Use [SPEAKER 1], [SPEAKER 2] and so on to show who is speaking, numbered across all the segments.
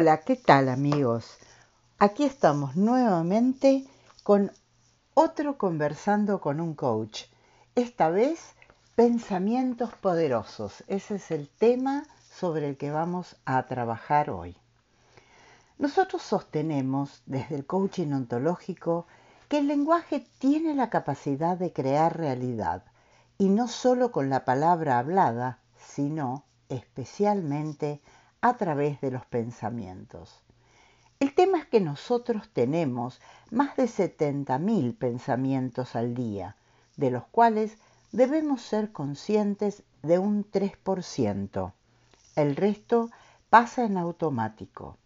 [SPEAKER 1] Hola, ¿qué tal amigos? Aquí estamos nuevamente con otro conversando con un coach. Esta vez, pensamientos poderosos. Ese es el tema sobre el que vamos a trabajar hoy. Nosotros sostenemos desde el coaching ontológico que el lenguaje tiene la capacidad de crear realidad, y no solo con la palabra hablada, sino especialmente a través de los pensamientos. El tema es que nosotros tenemos más de 70.000 pensamientos al día, de los cuales debemos ser conscientes de un 3%. El resto pasa en automático.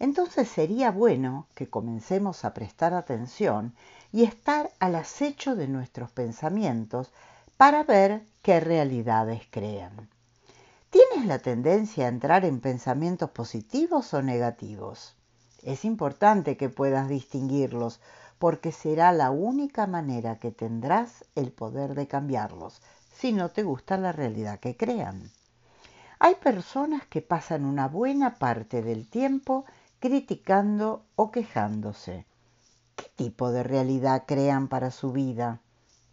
[SPEAKER 1] Entonces sería bueno que comencemos a prestar atención y estar al acecho de nuestros pensamientos para ver qué realidades crean. ¿Tienes la tendencia a entrar en pensamientos positivos o negativos? Es importante que puedas distinguirlos porque será la única manera que tendrás el poder de cambiarlos si no te gusta la realidad que crean. Hay personas que pasan una buena parte del tiempo criticando o quejándose. ¿Qué tipo de realidad crean para su vida?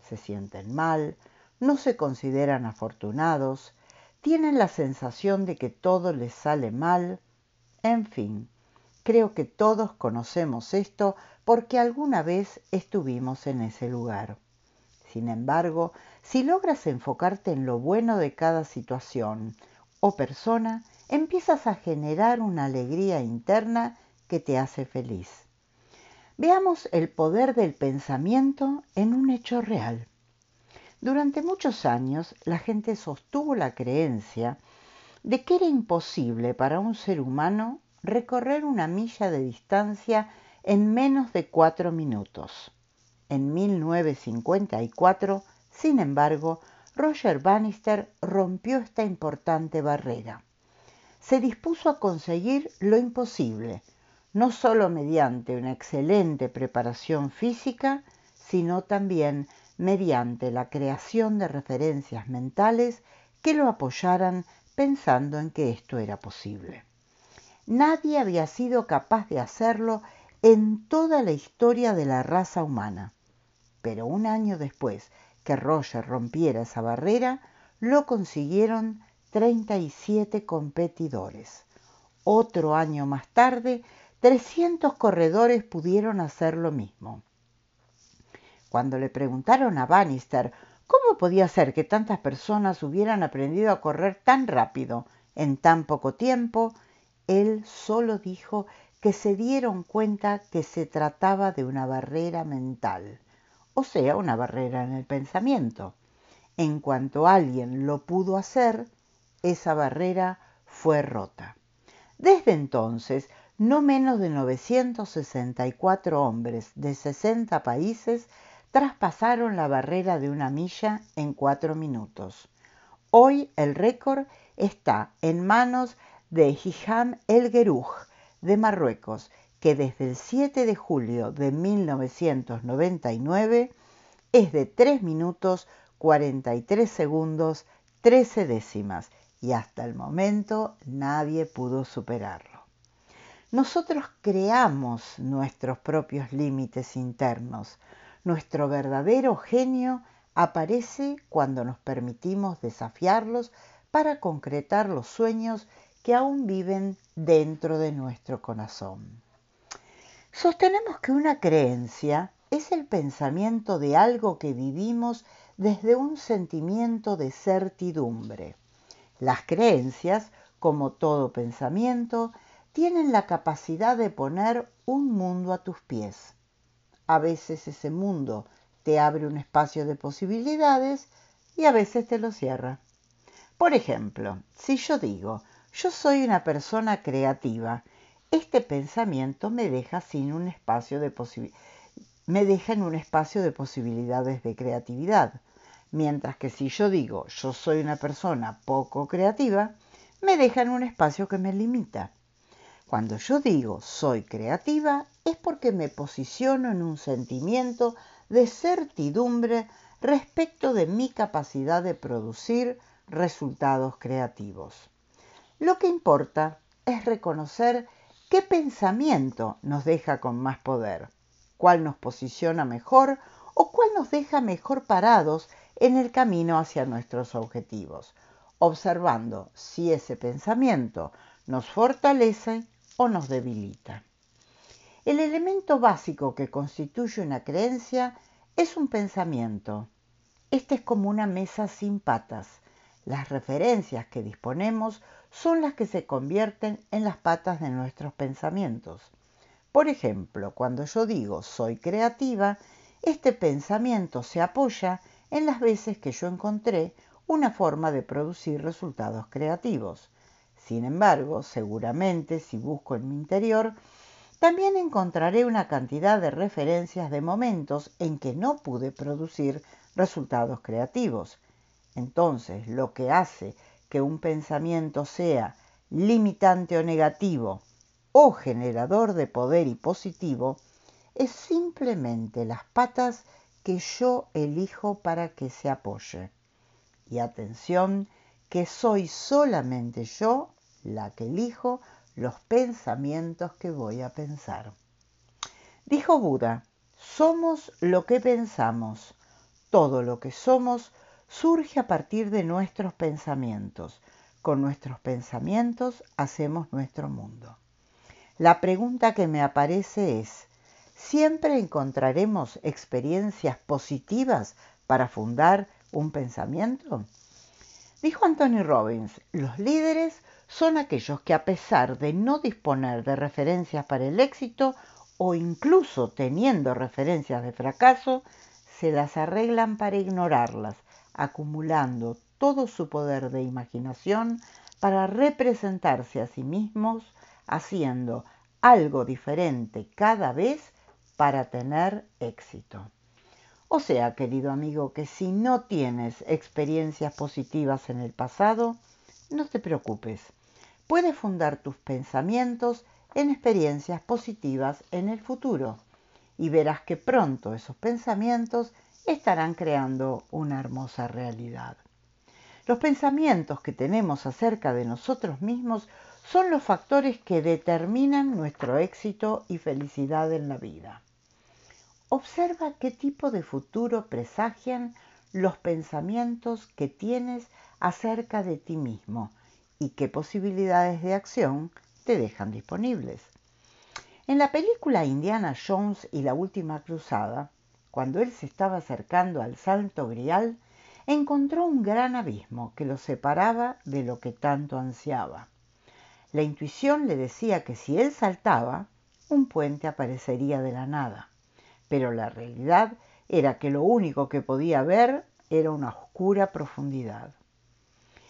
[SPEAKER 1] Se sienten mal, no se consideran afortunados, tienen la sensación de que todo les sale mal, en fin, creo que todos conocemos esto porque alguna vez estuvimos en ese lugar. Sin embargo, si logras enfocarte en lo bueno de cada situación o persona, empiezas a generar una alegría interna que te hace feliz. Veamos el poder del pensamiento en un hecho real. Durante muchos años la gente sostuvo la creencia de que era imposible para un ser humano recorrer una milla de distancia en menos de cuatro minutos. En 1954, sin embargo, Roger Bannister rompió esta importante barrera se dispuso a conseguir lo imposible, no solo mediante una excelente preparación física, sino también mediante la creación de referencias mentales que lo apoyaran pensando en que esto era posible. Nadie había sido capaz de hacerlo en toda la historia de la raza humana, pero un año después que Roger rompiera esa barrera, lo consiguieron 37 competidores. Otro año más tarde, 300 corredores pudieron hacer lo mismo. Cuando le preguntaron a Bannister cómo podía ser que tantas personas hubieran aprendido a correr tan rápido en tan poco tiempo, él solo dijo que se dieron cuenta que se trataba de una barrera mental, o sea, una barrera en el pensamiento. En cuanto alguien lo pudo hacer, esa barrera fue rota. Desde entonces, no menos de 964 hombres de 60 países traspasaron la barrera de una milla en cuatro minutos. Hoy el récord está en manos de Hiham El Gerouj de Marruecos, que desde el 7 de julio de 1999 es de 3 minutos 43 segundos 13 décimas y hasta el momento nadie pudo superarlo. Nosotros creamos nuestros propios límites internos. Nuestro verdadero genio aparece cuando nos permitimos desafiarlos para concretar los sueños que aún viven dentro de nuestro corazón. Sostenemos que una creencia es el pensamiento de algo que vivimos desde un sentimiento de certidumbre. Las creencias, como todo pensamiento, tienen la capacidad de poner un mundo a tus pies. A veces ese mundo te abre un espacio de posibilidades y a veces te lo cierra. Por ejemplo, si yo digo, yo soy una persona creativa, este pensamiento me deja sin un espacio de me deja en un espacio de posibilidades de creatividad. Mientras que si yo digo yo soy una persona poco creativa, me deja en un espacio que me limita. Cuando yo digo soy creativa es porque me posiciono en un sentimiento de certidumbre respecto de mi capacidad de producir resultados creativos. Lo que importa es reconocer ¿Qué pensamiento nos deja con más poder? ¿Cuál nos posiciona mejor o cuál nos deja mejor parados en el camino hacia nuestros objetivos? Observando si ese pensamiento nos fortalece o nos debilita. El elemento básico que constituye una creencia es un pensamiento. Este es como una mesa sin patas. Las referencias que disponemos son las que se convierten en las patas de nuestros pensamientos. Por ejemplo, cuando yo digo soy creativa, este pensamiento se apoya en las veces que yo encontré una forma de producir resultados creativos. Sin embargo, seguramente si busco en mi interior, también encontraré una cantidad de referencias de momentos en que no pude producir resultados creativos. Entonces, lo que hace que un pensamiento sea limitante o negativo o generador de poder y positivo es simplemente las patas que yo elijo para que se apoye. Y atención, que soy solamente yo la que elijo los pensamientos que voy a pensar. Dijo Buda, somos lo que pensamos. Todo lo que somos surge a partir de nuestros pensamientos. Con nuestros pensamientos hacemos nuestro mundo. La pregunta que me aparece es, ¿siempre encontraremos experiencias positivas para fundar un pensamiento? Dijo Anthony Robbins, los líderes son aquellos que a pesar de no disponer de referencias para el éxito o incluso teniendo referencias de fracaso, se las arreglan para ignorarlas, acumulando todo su poder de imaginación para representarse a sí mismos haciendo algo diferente cada vez para tener éxito. O sea, querido amigo, que si no tienes experiencias positivas en el pasado, no te preocupes puedes fundar tus pensamientos en experiencias positivas en el futuro y verás que pronto esos pensamientos estarán creando una hermosa realidad. Los pensamientos que tenemos acerca de nosotros mismos son los factores que determinan nuestro éxito y felicidad en la vida. Observa qué tipo de futuro presagian los pensamientos que tienes acerca de ti mismo y qué posibilidades de acción te dejan disponibles. En la película Indiana Jones y la Última Cruzada, cuando él se estaba acercando al Santo Grial, encontró un gran abismo que lo separaba de lo que tanto ansiaba. La intuición le decía que si él saltaba, un puente aparecería de la nada, pero la realidad era que lo único que podía ver era una oscura profundidad.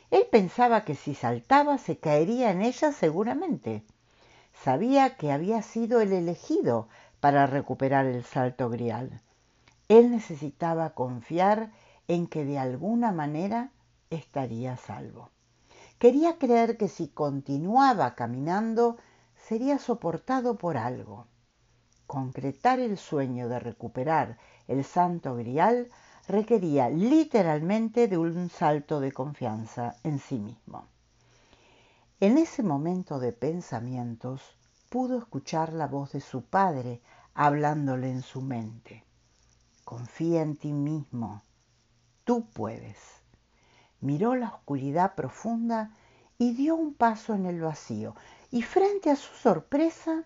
[SPEAKER 1] Él pensaba que si saltaba se caería en ella seguramente. Sabía que había sido el elegido para recuperar el salto grial. Él necesitaba confiar en que de alguna manera estaría salvo. Quería creer que si continuaba caminando sería soportado por algo. Concretar el sueño de recuperar el santo grial requería literalmente de un salto de confianza en sí mismo. En ese momento de pensamientos pudo escuchar la voz de su padre hablándole en su mente. Confía en ti mismo, tú puedes. Miró la oscuridad profunda y dio un paso en el vacío, y frente a su sorpresa,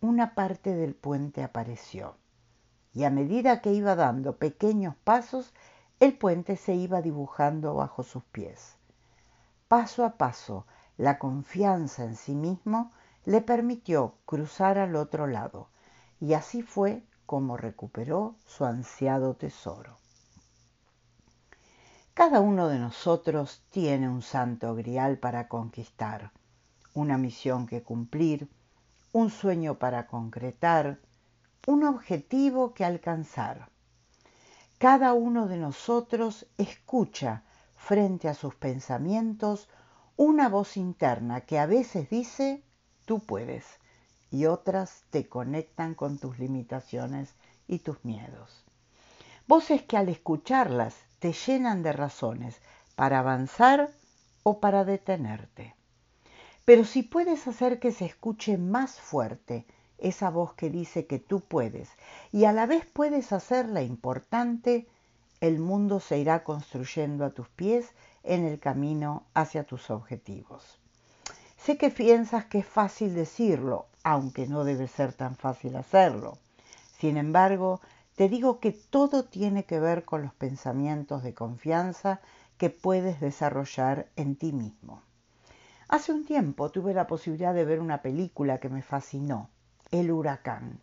[SPEAKER 1] una parte del puente apareció y a medida que iba dando pequeños pasos, el puente se iba dibujando bajo sus pies. Paso a paso, la confianza en sí mismo le permitió cruzar al otro lado, y así fue como recuperó su ansiado tesoro. Cada uno de nosotros tiene un santo grial para conquistar, una misión que cumplir, un sueño para concretar, un objetivo que alcanzar. Cada uno de nosotros escucha frente a sus pensamientos una voz interna que a veces dice, tú puedes, y otras te conectan con tus limitaciones y tus miedos. Voces que al escucharlas te llenan de razones para avanzar o para detenerte. Pero si puedes hacer que se escuche más fuerte esa voz que dice que tú puedes y a la vez puedes hacerla importante, el mundo se irá construyendo a tus pies en el camino hacia tus objetivos. Sé que piensas que es fácil decirlo, aunque no debe ser tan fácil hacerlo. Sin embargo, te digo que todo tiene que ver con los pensamientos de confianza que puedes desarrollar en ti mismo. Hace un tiempo tuve la posibilidad de ver una película que me fascinó, El huracán.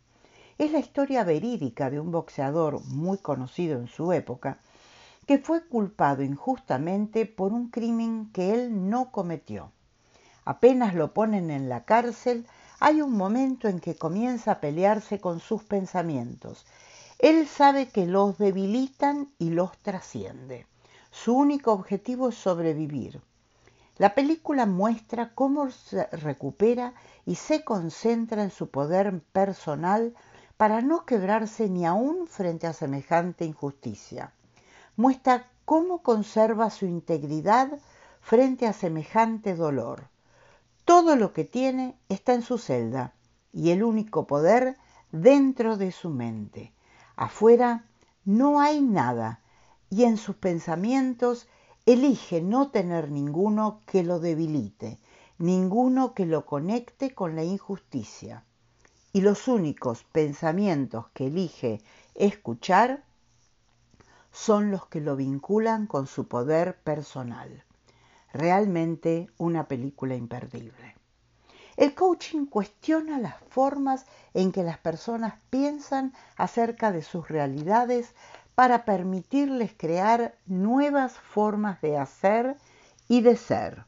[SPEAKER 1] Es la historia verídica de un boxeador muy conocido en su época que fue culpado injustamente por un crimen que él no cometió. Apenas lo ponen en la cárcel, hay un momento en que comienza a pelearse con sus pensamientos. Él sabe que los debilitan y los trasciende. Su único objetivo es sobrevivir. La película muestra cómo se recupera y se concentra en su poder personal para no quebrarse ni aún frente a semejante injusticia. Muestra cómo conserva su integridad frente a semejante dolor. Todo lo que tiene está en su celda y el único poder dentro de su mente. Afuera no hay nada y en sus pensamientos Elige no tener ninguno que lo debilite, ninguno que lo conecte con la injusticia. Y los únicos pensamientos que elige escuchar son los que lo vinculan con su poder personal. Realmente una película imperdible. El coaching cuestiona las formas en que las personas piensan acerca de sus realidades para permitirles crear nuevas formas de hacer y de ser.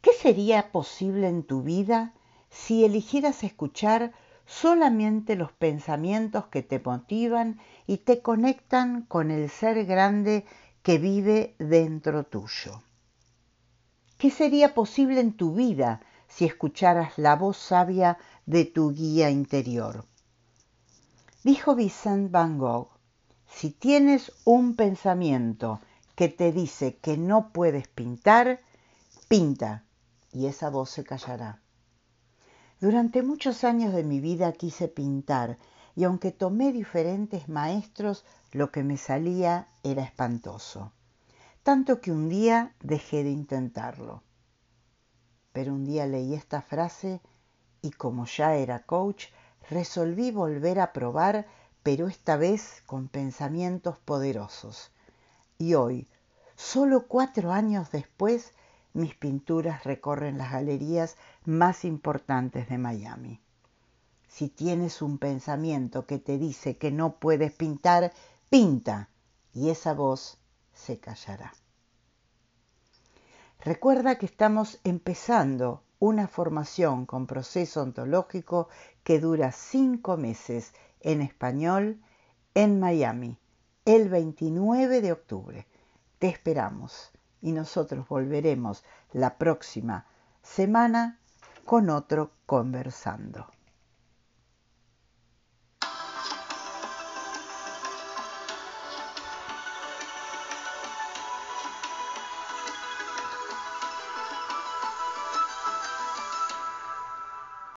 [SPEAKER 1] ¿Qué sería posible en tu vida si eligieras escuchar solamente los pensamientos que te motivan y te conectan con el ser grande que vive dentro tuyo? ¿Qué sería posible en tu vida si escucharas la voz sabia de tu guía interior? Dijo Vincent Van Gogh, si tienes un pensamiento que te dice que no puedes pintar, pinta y esa voz se callará. Durante muchos años de mi vida quise pintar y aunque tomé diferentes maestros, lo que me salía era espantoso. Tanto que un día dejé de intentarlo. Pero un día leí esta frase y como ya era coach, resolví volver a probar, pero esta vez con pensamientos poderosos. Y hoy, solo cuatro años después, mis pinturas recorren las galerías más importantes de Miami. Si tienes un pensamiento que te dice que no puedes pintar, pinta y esa voz se callará. Recuerda que estamos empezando una formación con proceso ontológico que dura cinco meses en español en Miami el 29 de octubre. Te esperamos y nosotros volveremos la próxima semana con otro conversando.